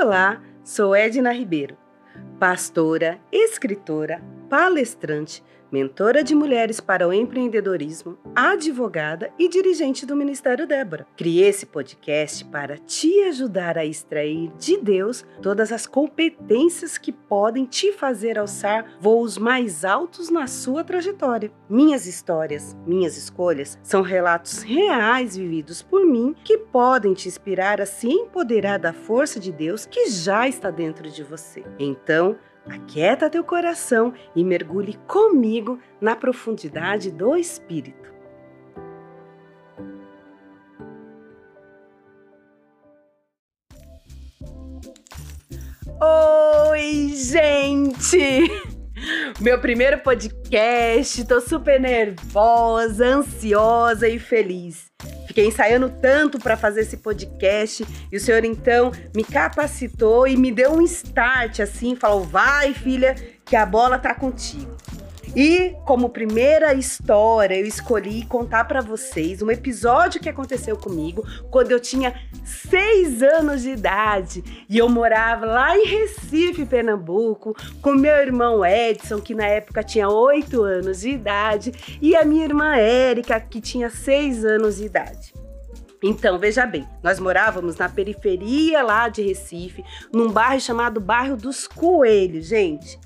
Olá, sou Edna Ribeiro, pastora, escritora, palestrante mentora de mulheres para o empreendedorismo, advogada e dirigente do Ministério Débora. Criei esse podcast para te ajudar a extrair de Deus todas as competências que podem te fazer alçar voos mais altos na sua trajetória. Minhas histórias, minhas escolhas são relatos reais vividos por mim que podem te inspirar a se empoderar da força de Deus que já está dentro de você. Então, Aquieta teu coração e mergulhe comigo na profundidade do Espírito. Oi, gente! Meu primeiro podcast, tô super nervosa, ansiosa e feliz. Fiquei ensaiando tanto para fazer esse podcast e o senhor então me capacitou e me deu um start assim, falou: "Vai, filha, que a bola tá contigo". E como primeira história, eu escolhi contar para vocês um episódio que aconteceu comigo quando eu tinha seis anos de idade e eu morava lá em Recife, Pernambuco, com meu irmão Edson, que na época tinha oito anos de idade, e a minha irmã Érica, que tinha seis anos de idade. Então, veja bem, nós morávamos na periferia lá de Recife, num bairro chamado Bairro dos Coelhos, gente.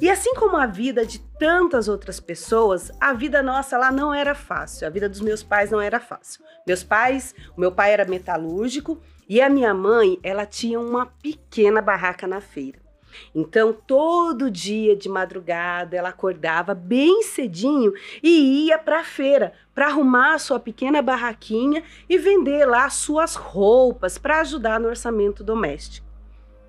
E assim como a vida de tantas outras pessoas, a vida nossa lá não era fácil. A vida dos meus pais não era fácil. Meus pais, o meu pai era metalúrgico e a minha mãe, ela tinha uma pequena barraca na feira. Então, todo dia de madrugada, ela acordava bem cedinho e ia para a feira para arrumar a sua pequena barraquinha e vender lá suas roupas para ajudar no orçamento doméstico.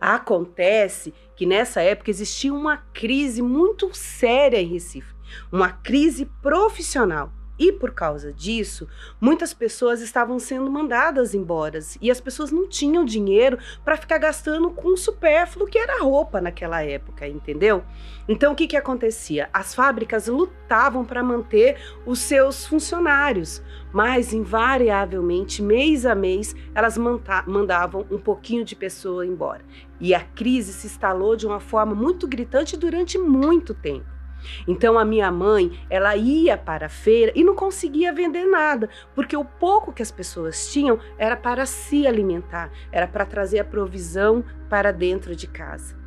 Acontece que nessa época existia uma crise muito séria em Recife, uma crise profissional. E por causa disso, muitas pessoas estavam sendo mandadas embora e as pessoas não tinham dinheiro para ficar gastando com o supérfluo que era roupa naquela época, entendeu? Então o que, que acontecia? As fábricas lutavam para manter os seus funcionários, mas invariavelmente, mês a mês, elas mandavam um pouquinho de pessoa embora. E a crise se instalou de uma forma muito gritante durante muito tempo. Então a minha mãe, ela ia para a feira e não conseguia vender nada, porque o pouco que as pessoas tinham era para se alimentar, era para trazer a provisão para dentro de casa.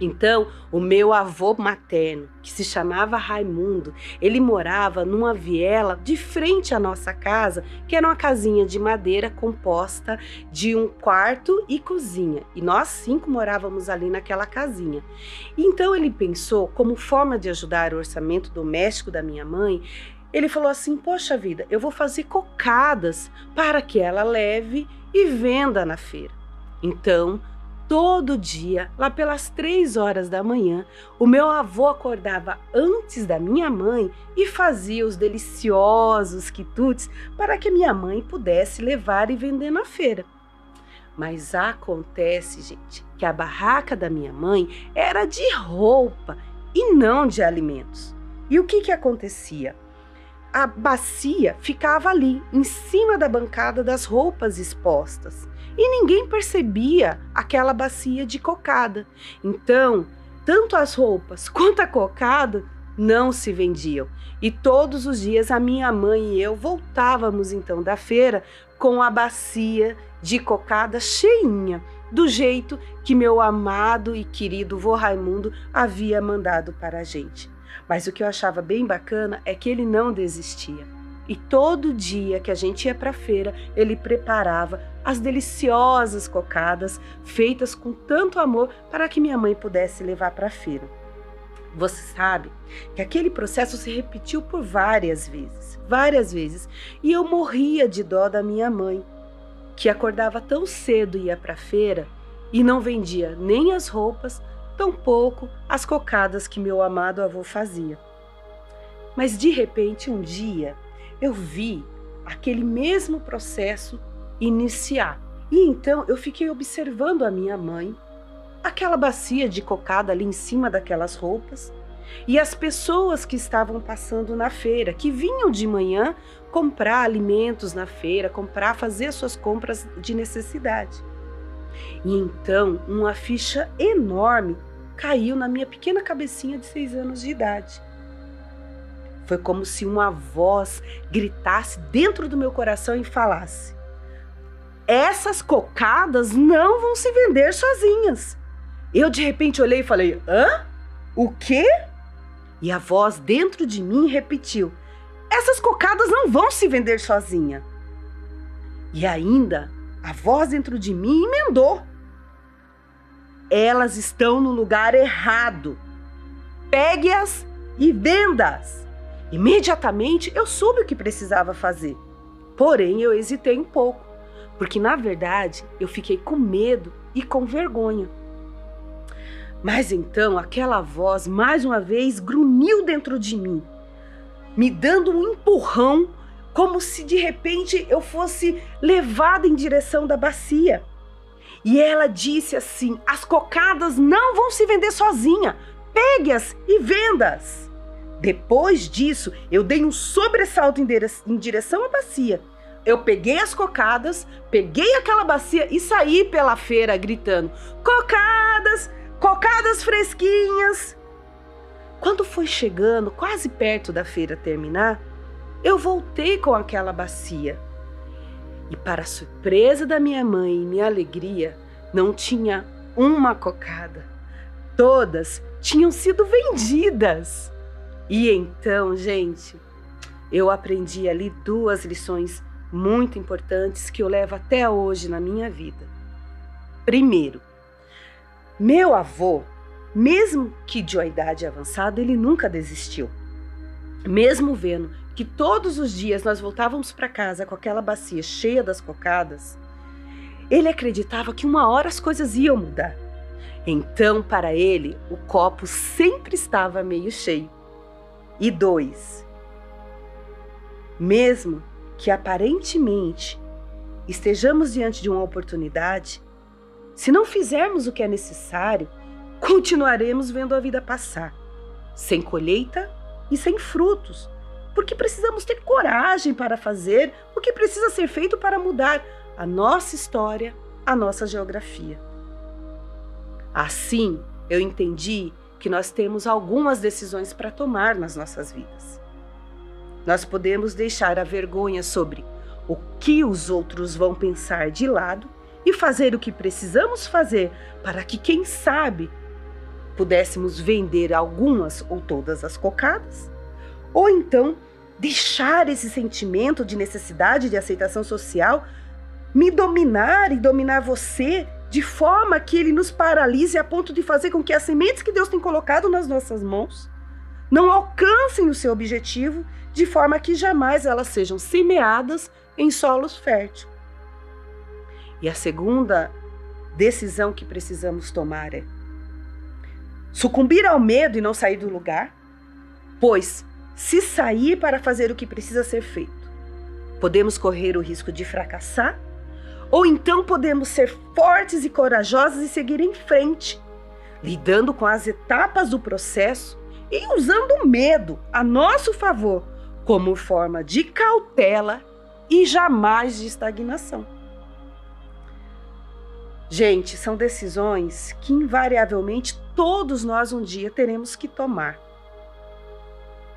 Então, o meu avô materno, que se chamava Raimundo, ele morava numa viela de frente à nossa casa, que era uma casinha de madeira composta de um quarto e cozinha. E nós cinco morávamos ali naquela casinha. Então, ele pensou, como forma de ajudar o orçamento doméstico da minha mãe, ele falou assim: Poxa vida, eu vou fazer cocadas para que ela leve e venda na feira. Então, todo dia, lá pelas três horas da manhã, o meu avô acordava antes da minha mãe e fazia os deliciosos quitutes para que minha mãe pudesse levar e vender na feira. Mas acontece, gente, que a barraca da minha mãe era de roupa e não de alimentos. E o que, que acontecia? A bacia ficava ali, em cima da bancada das roupas expostas e ninguém percebia aquela bacia de cocada. Então, tanto as roupas quanto a cocada não se vendiam. E todos os dias a minha mãe e eu voltávamos então da feira com a bacia de cocada cheinha, do jeito que meu amado e querido vô Raimundo havia mandado para a gente. Mas o que eu achava bem bacana é que ele não desistia. E todo dia que a gente ia para a feira, ele preparava as deliciosas cocadas feitas com tanto amor para que minha mãe pudesse levar para a feira. Você sabe que aquele processo se repetiu por várias vezes, várias vezes, e eu morria de dó da minha mãe, que acordava tão cedo e ia para a feira e não vendia nem as roupas, tampouco as cocadas que meu amado avô fazia. Mas de repente, um dia, eu vi aquele mesmo processo iniciar. E então eu fiquei observando a minha mãe, aquela bacia de cocada ali em cima daquelas roupas, e as pessoas que estavam passando na feira, que vinham de manhã comprar alimentos na feira, comprar, fazer suas compras de necessidade. E então uma ficha enorme caiu na minha pequena cabecinha de seis anos de idade. Foi como se uma voz gritasse dentro do meu coração e falasse: Essas cocadas não vão se vender sozinhas. Eu de repente olhei e falei: Hã? O quê? E a voz dentro de mim repetiu: Essas cocadas não vão se vender sozinha. E ainda a voz dentro de mim emendou: Elas estão no lugar errado. Pegue-as e venda-as. Imediatamente eu soube o que precisava fazer. Porém, eu hesitei um pouco, porque na verdade eu fiquei com medo e com vergonha. Mas então aquela voz mais uma vez grunhiu dentro de mim, me dando um empurrão, como se de repente eu fosse levada em direção da bacia. E ela disse assim: As cocadas não vão se vender sozinha, pegue-as e venda-as. Depois disso, eu dei um sobressalto em direção à bacia. Eu peguei as cocadas, peguei aquela bacia e saí pela feira gritando: Cocadas! cocadas fresquinhas. Quando foi chegando quase perto da feira terminar, eu voltei com aquela bacia. E, para surpresa da minha mãe e minha alegria, não tinha uma cocada. Todas tinham sido vendidas. E então, gente, eu aprendi ali duas lições muito importantes que eu levo até hoje na minha vida. Primeiro, meu avô, mesmo que de uma idade avançada, ele nunca desistiu. Mesmo vendo que todos os dias nós voltávamos para casa com aquela bacia cheia das cocadas, ele acreditava que uma hora as coisas iam mudar. Então, para ele, o copo sempre estava meio cheio. E dois, mesmo que aparentemente estejamos diante de uma oportunidade, se não fizermos o que é necessário, continuaremos vendo a vida passar, sem colheita e sem frutos, porque precisamos ter coragem para fazer o que precisa ser feito para mudar a nossa história, a nossa geografia. Assim, eu entendi que nós temos algumas decisões para tomar nas nossas vidas. Nós podemos deixar a vergonha sobre o que os outros vão pensar de lado e fazer o que precisamos fazer para que, quem sabe, pudéssemos vender algumas ou todas as cocadas, ou então deixar esse sentimento de necessidade de aceitação social me dominar e dominar você de forma que ele nos paralise a ponto de fazer com que as sementes que Deus tem colocado nas nossas mãos não alcancem o seu objetivo, de forma que jamais elas sejam semeadas em solos férteis. E a segunda decisão que precisamos tomar é sucumbir ao medo e não sair do lugar, pois se sair para fazer o que precisa ser feito, podemos correr o risco de fracassar, ou então podemos ser fortes e corajosos e seguir em frente, lidando com as etapas do processo e usando o medo a nosso favor como forma de cautela e jamais de estagnação. Gente, são decisões que invariavelmente todos nós um dia teremos que tomar.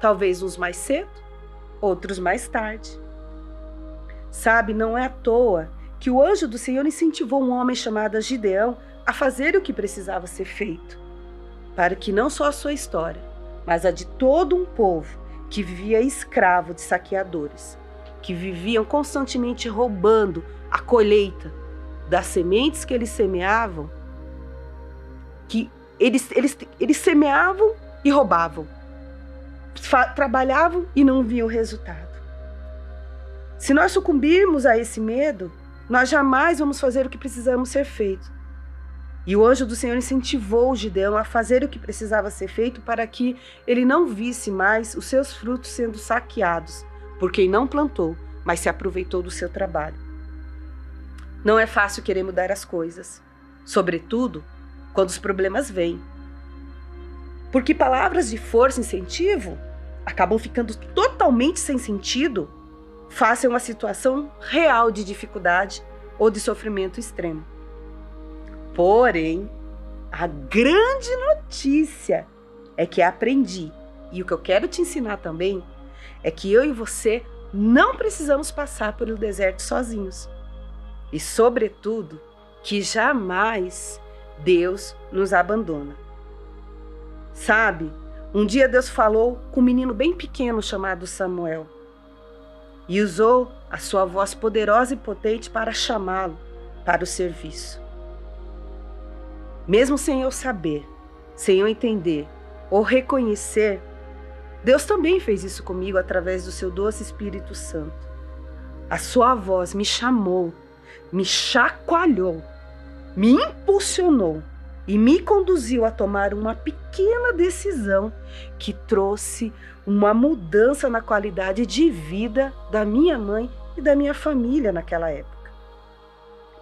Talvez uns mais cedo, outros mais tarde. Sabe, não é à toa que o anjo do Senhor incentivou um homem chamado Gideão a fazer o que precisava ser feito, para que não só a sua história, mas a de todo um povo que vivia escravo de saqueadores, que viviam constantemente roubando a colheita das sementes que eles semeavam, que eles, eles, eles semeavam e roubavam, trabalhavam e não viam o resultado. Se nós sucumbirmos a esse medo, nós jamais vamos fazer o que precisamos ser feito. E o anjo do Senhor incentivou o Gideão a fazer o que precisava ser feito para que ele não visse mais os seus frutos sendo saqueados por quem não plantou, mas se aproveitou do seu trabalho. Não é fácil querer mudar as coisas, sobretudo quando os problemas vêm. Porque palavras de força e incentivo acabam ficando totalmente sem sentido face a uma situação real de dificuldade ou de sofrimento extremo. Porém, a grande notícia é que aprendi. E o que eu quero te ensinar também é que eu e você não precisamos passar pelo deserto sozinhos. E, sobretudo, que jamais Deus nos abandona. Sabe, um dia Deus falou com um menino bem pequeno chamado Samuel e usou a sua voz poderosa e potente para chamá-lo para o serviço. Mesmo sem eu saber, sem eu entender ou reconhecer, Deus também fez isso comigo através do seu doce Espírito Santo. A sua voz me chamou, me chacoalhou, me impulsionou e me conduziu a tomar uma pequena decisão que trouxe uma mudança na qualidade de vida da minha mãe e da minha família naquela época.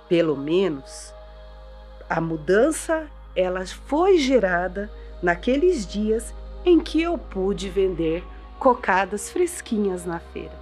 Pelo menos a mudança ela foi gerada naqueles dias em que eu pude vender cocadas fresquinhas na feira.